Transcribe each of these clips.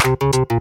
Thought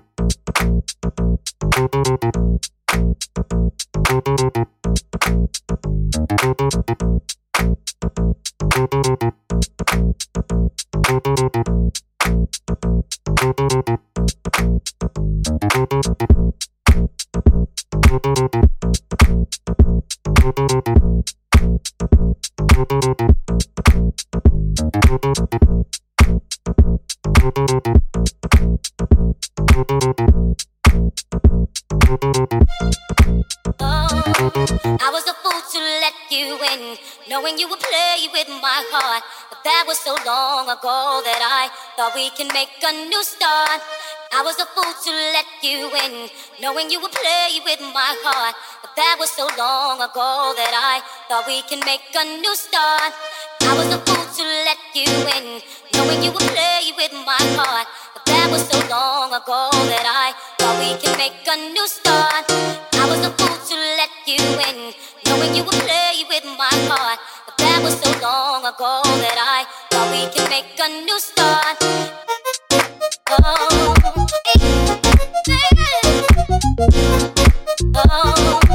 we can make a new start. I was a fool to let you in, knowing you would play with my heart. But that was so long ago that I thought we can make a new start. I was a fool to let you in, knowing you would play with my heart. But that was so long ago that I thought we can make a new start. I was a fool you in, knowing you would play with my heart. That was so long ago that I thought we could make a new start. Oh, from oh.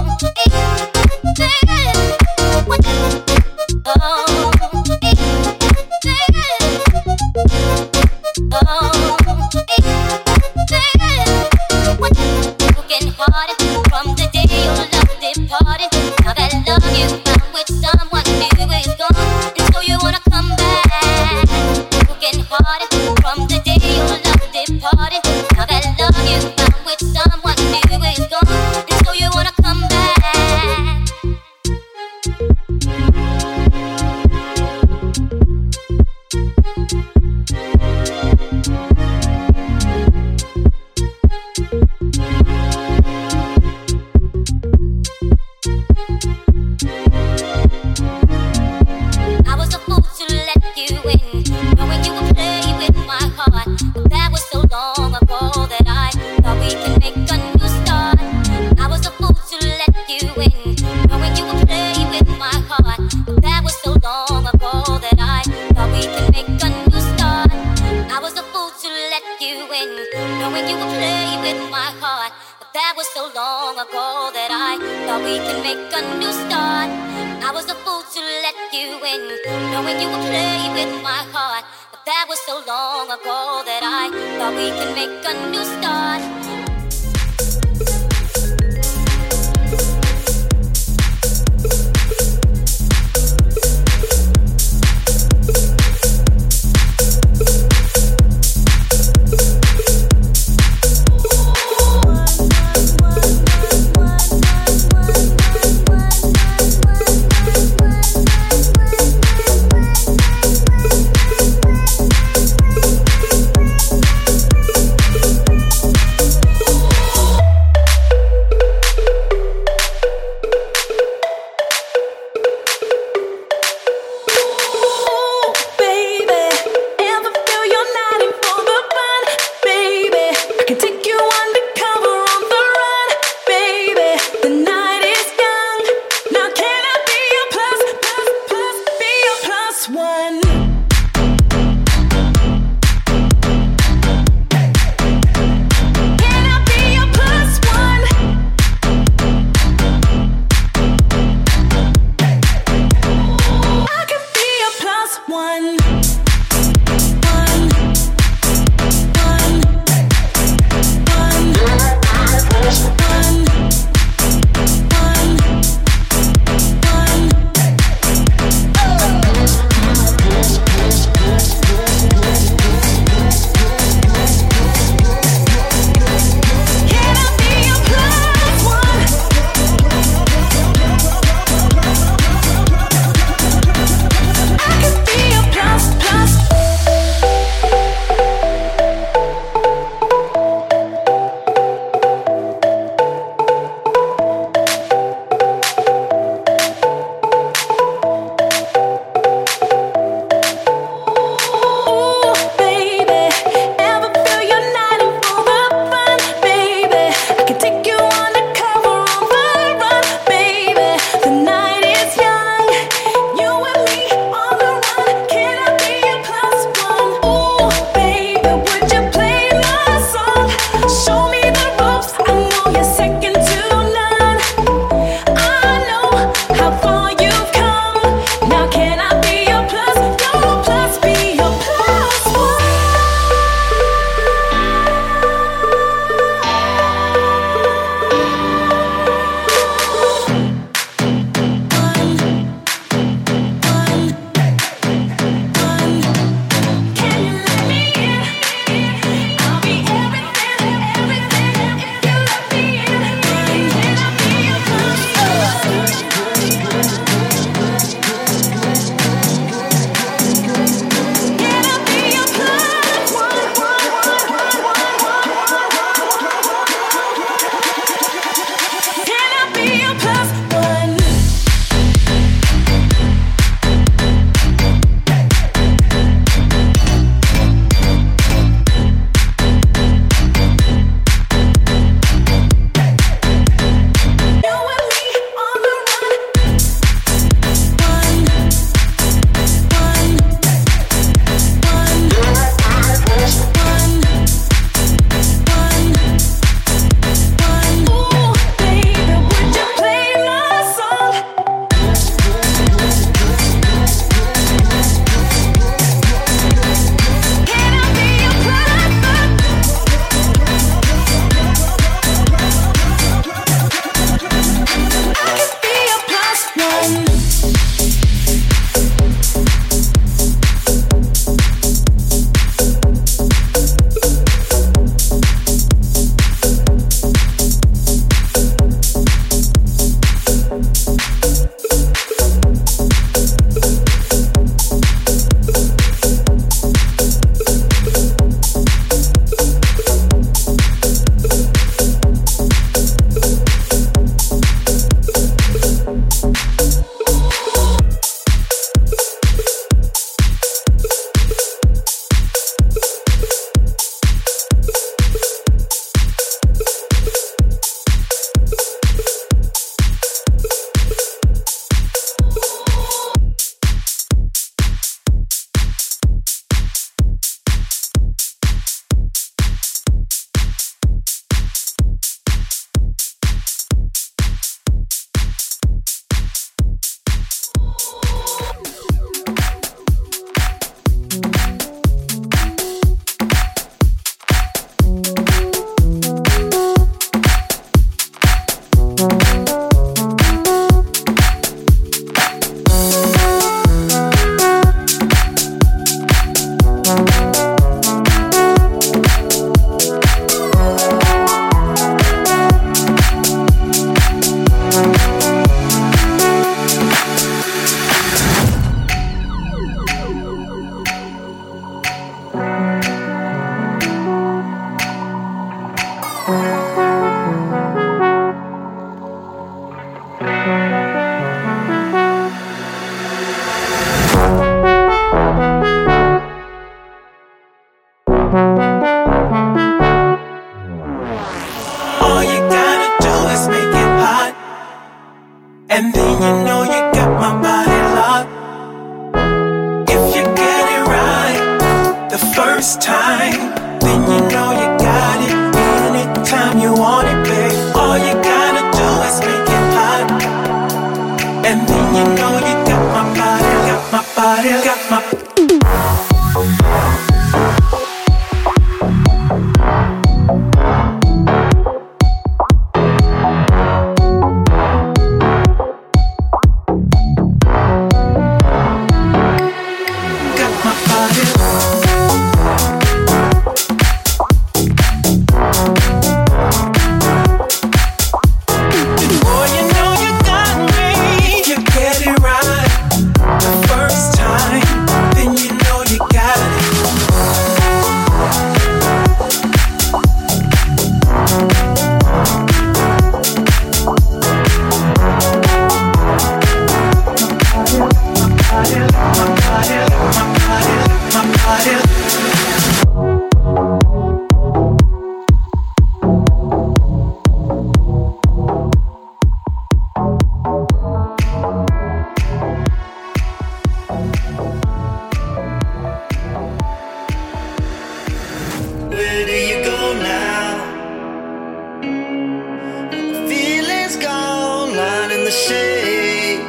the shade.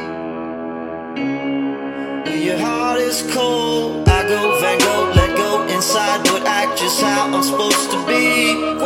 Your heart is cold. I go Van Gogh, let go inside, but act just how I'm supposed to be.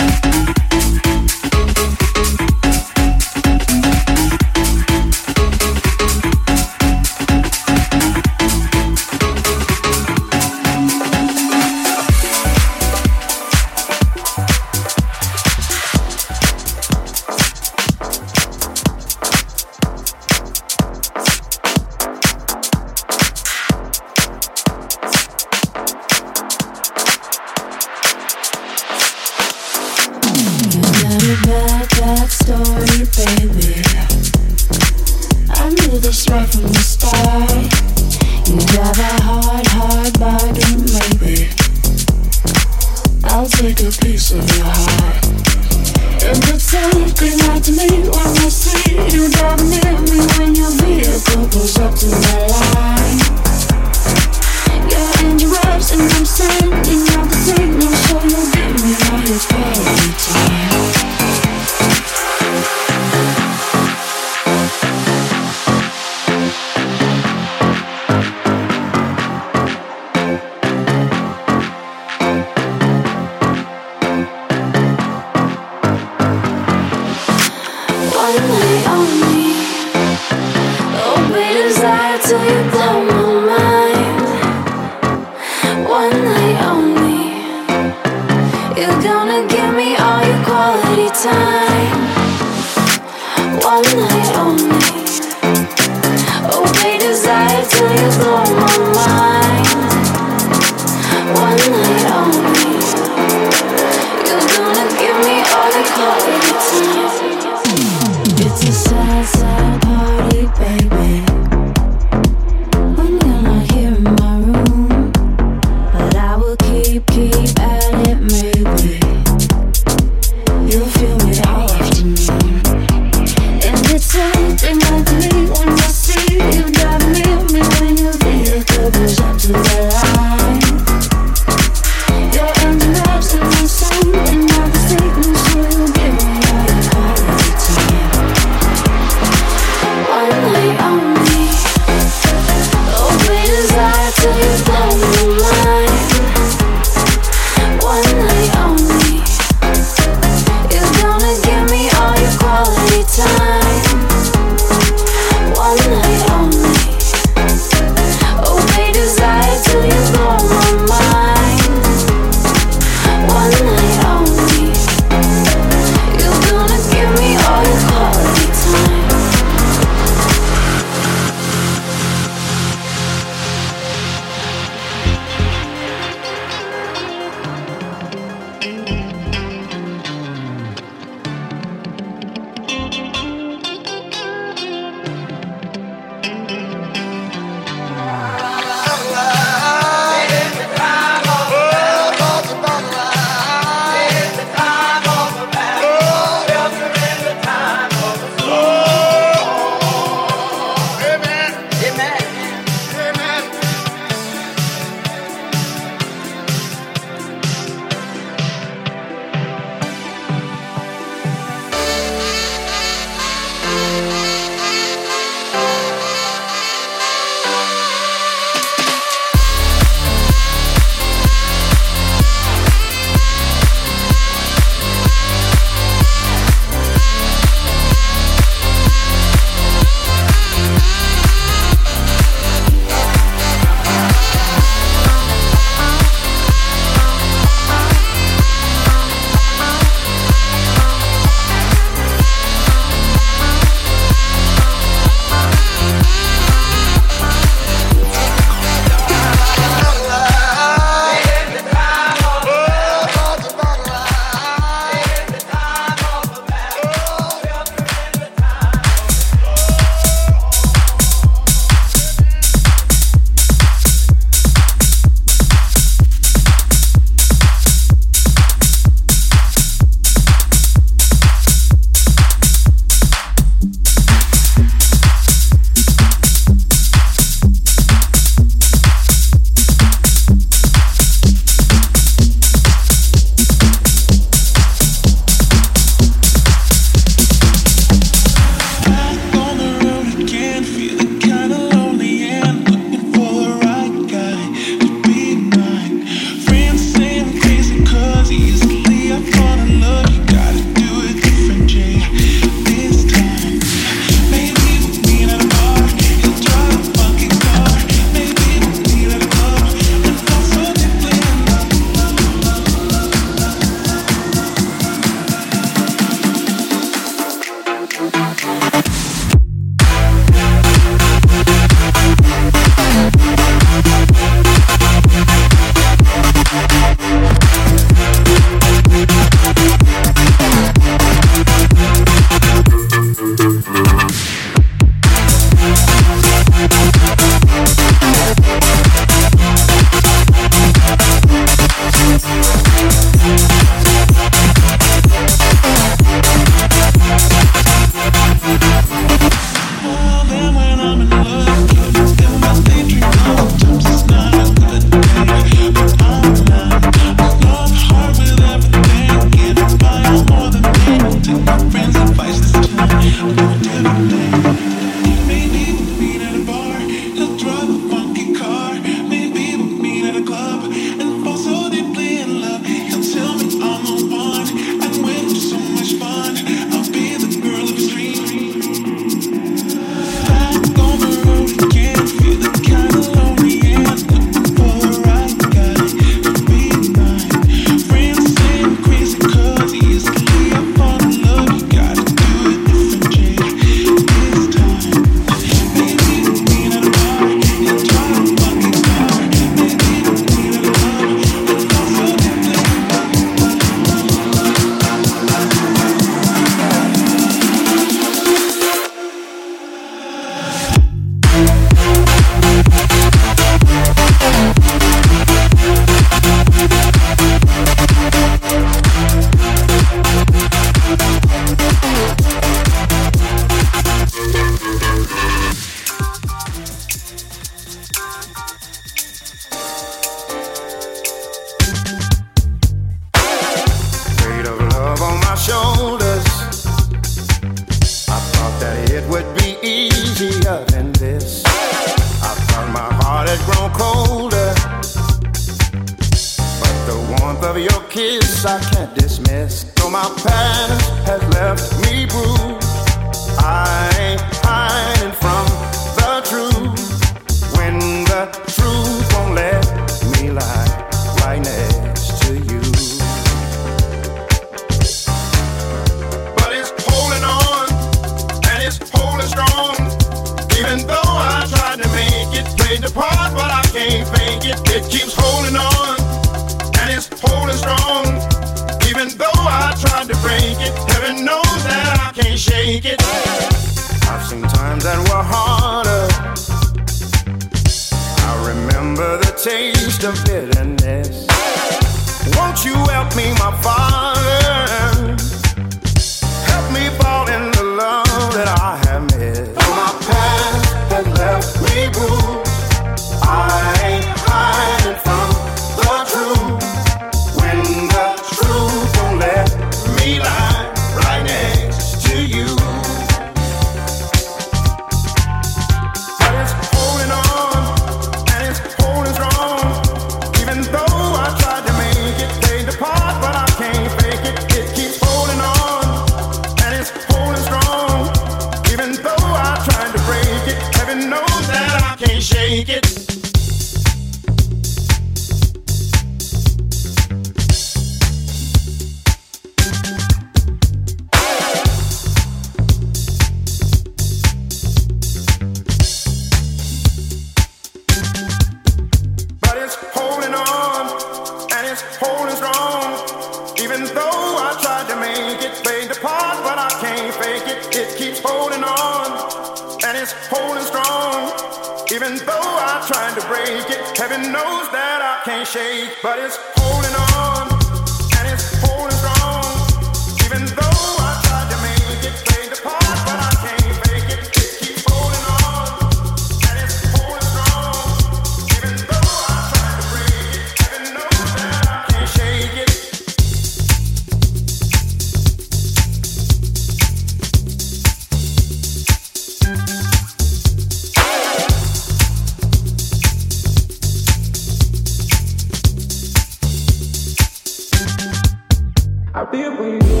I feel for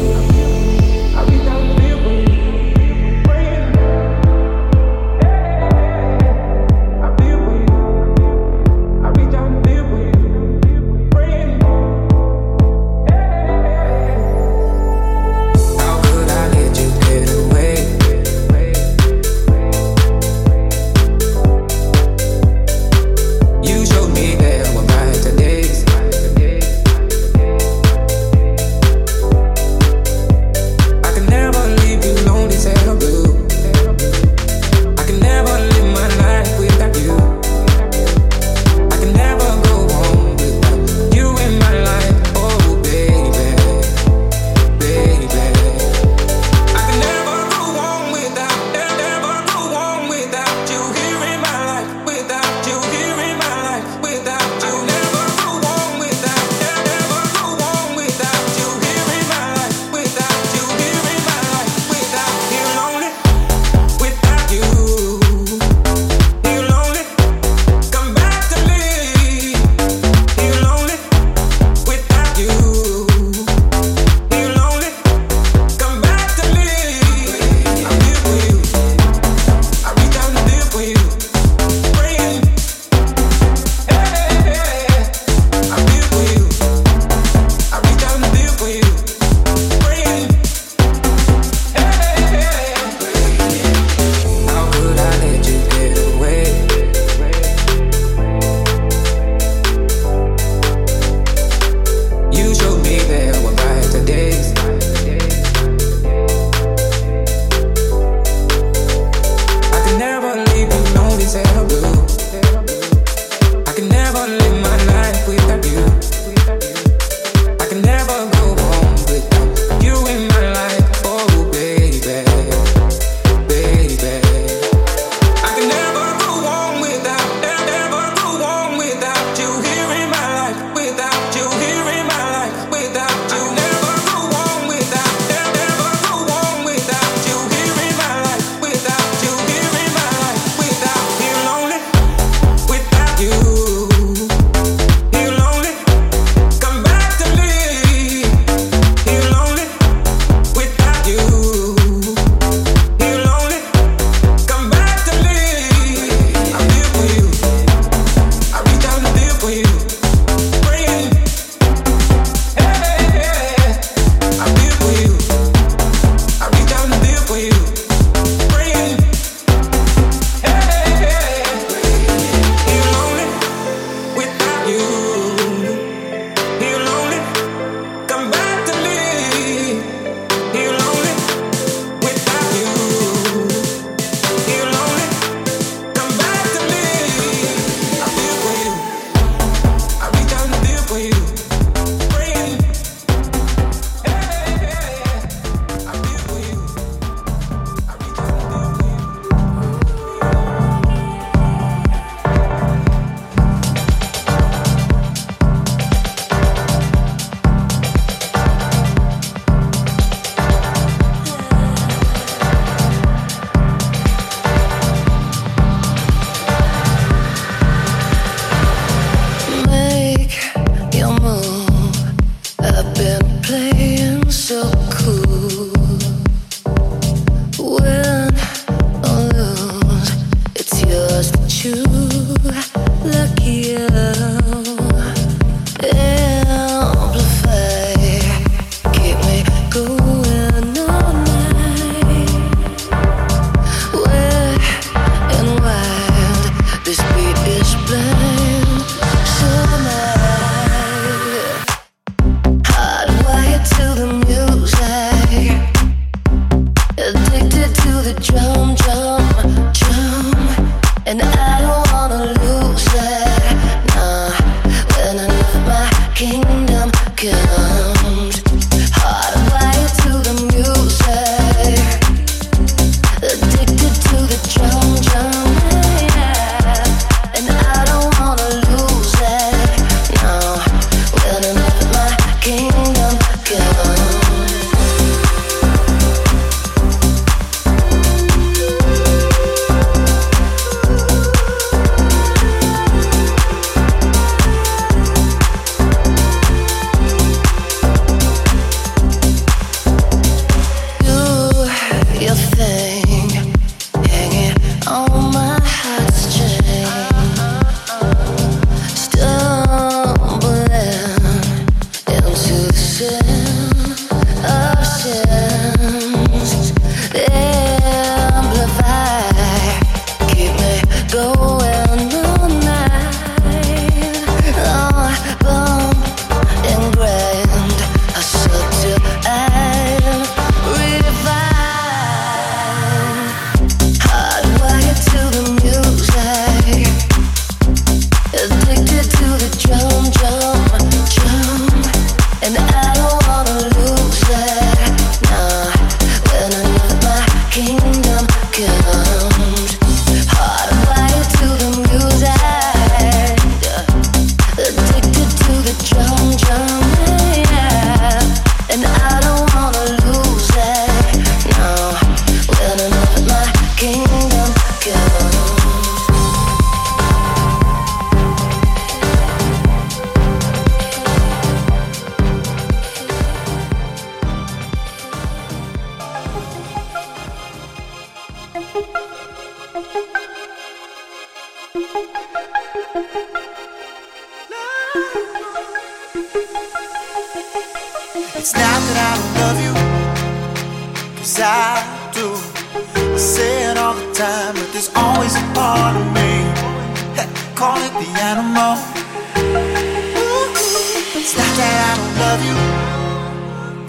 you,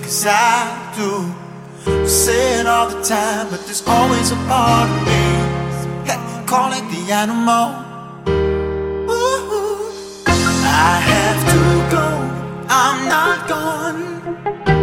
cause I do. Say it all the time, but there's always a part of me. Hey, call it the animal. Ooh, I have to go, I'm not gone.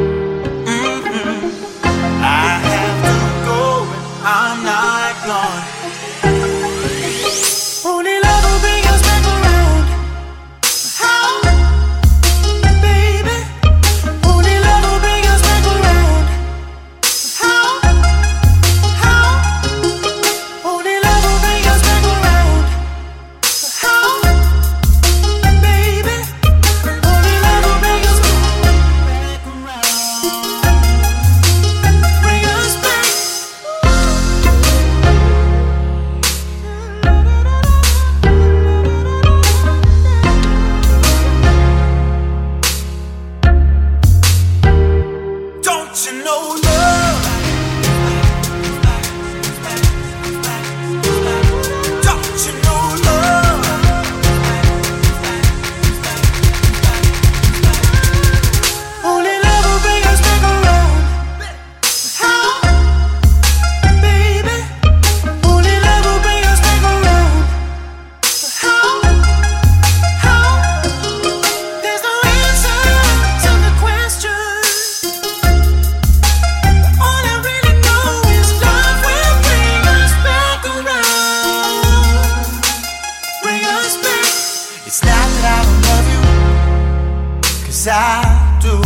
Cause I do.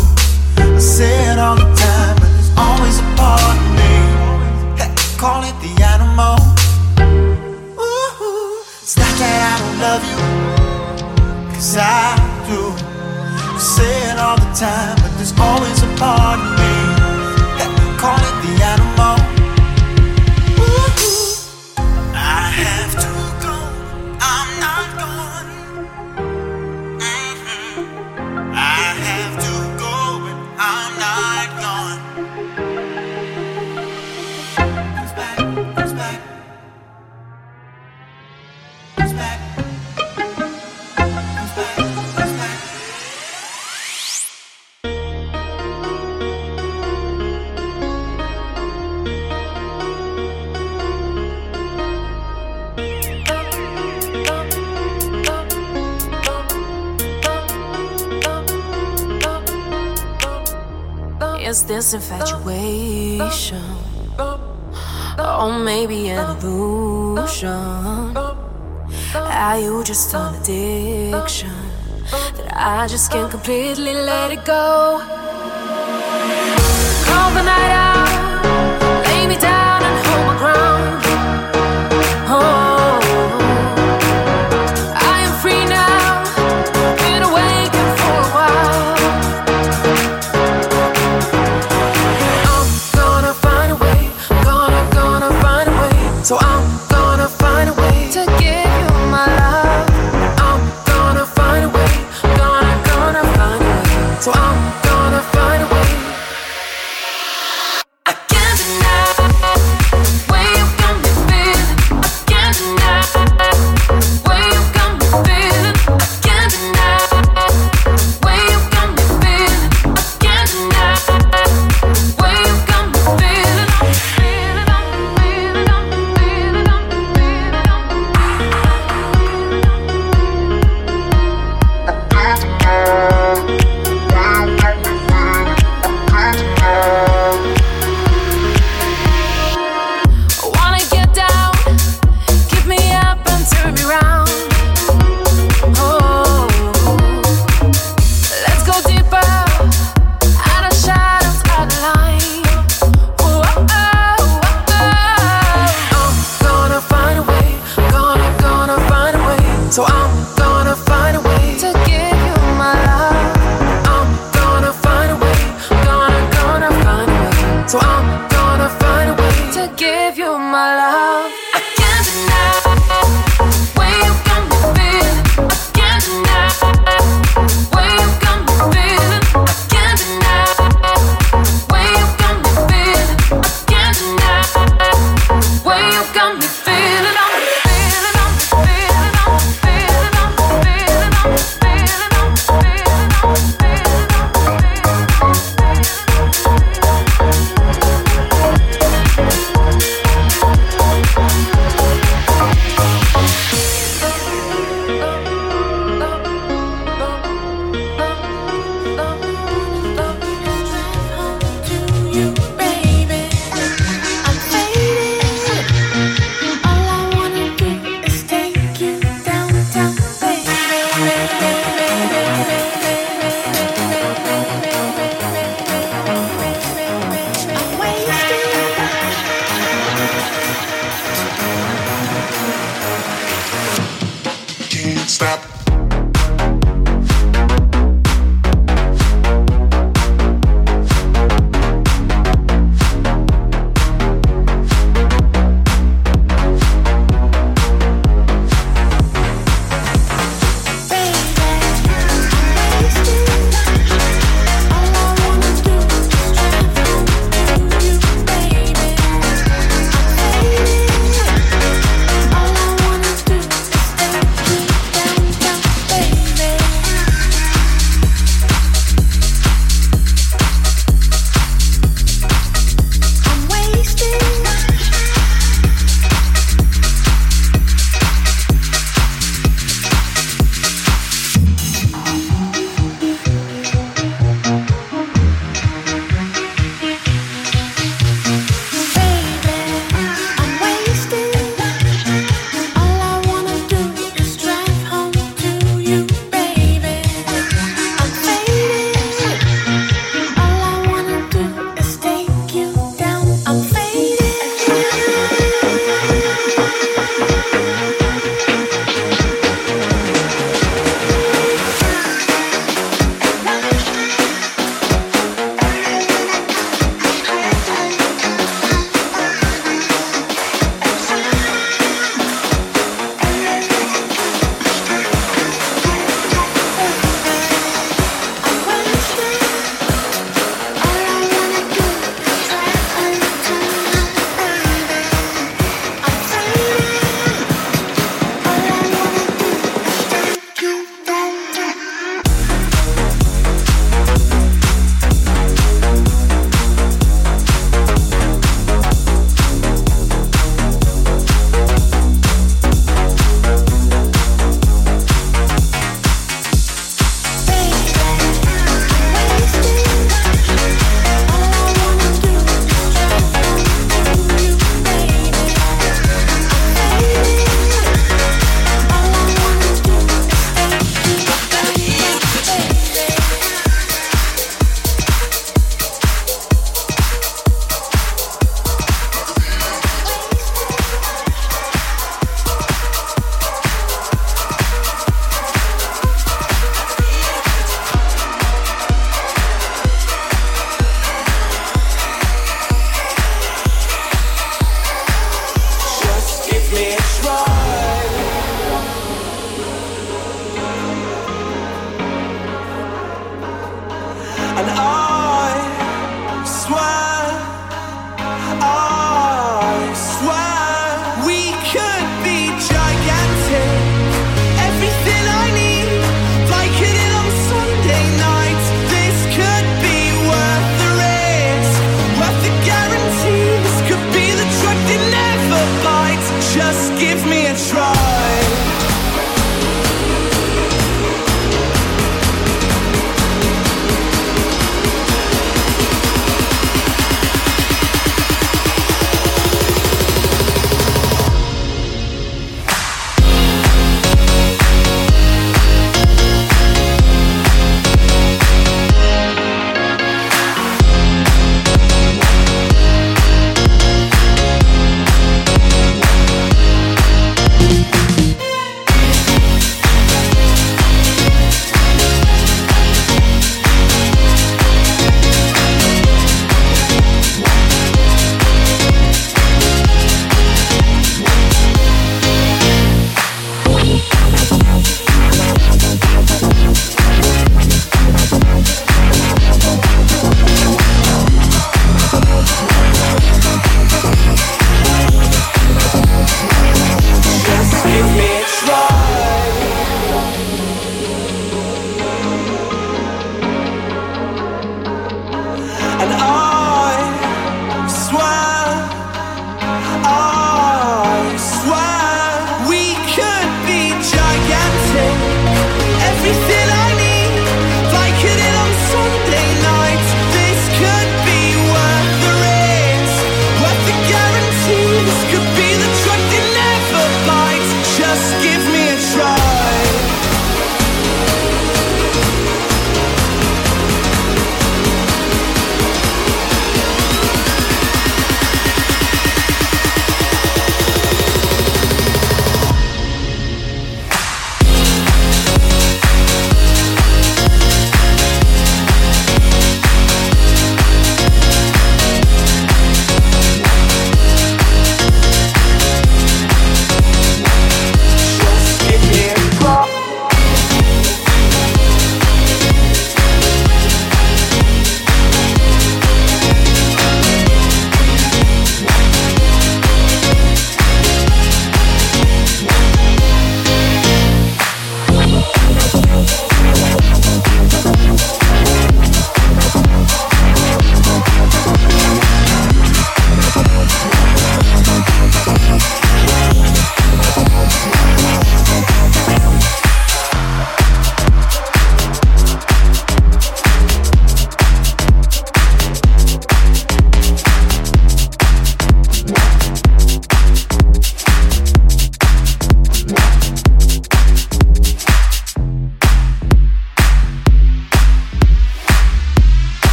I say it all the time, but there's always a part of me. Hey, call it the animal. Ooh, it's not that I don't love you, cause I do. I say it all the time, but there's always a part of me. Hey, call it this infatuation, or maybe an illusion. Are you just an addiction that I just can't completely let it go? Call the night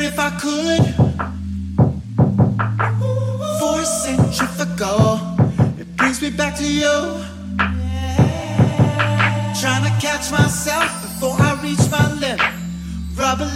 if I could. Force centrifugal, it brings me back to you. Yeah. Trying to catch myself before I reach my limit. Rubber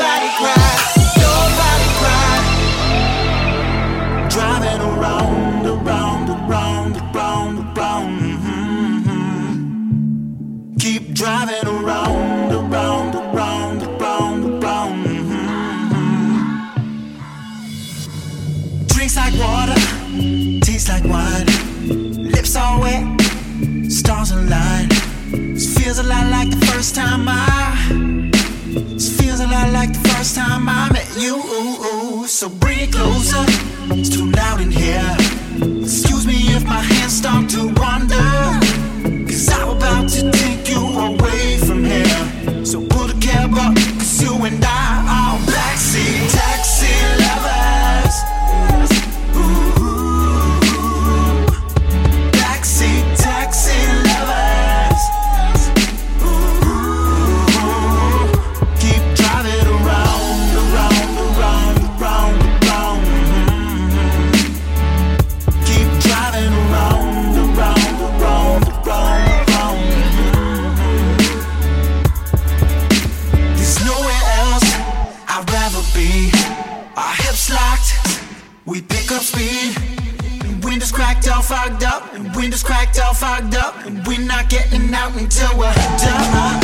body ground. So bring it closer, it's too loud in here. not getting out until we're done.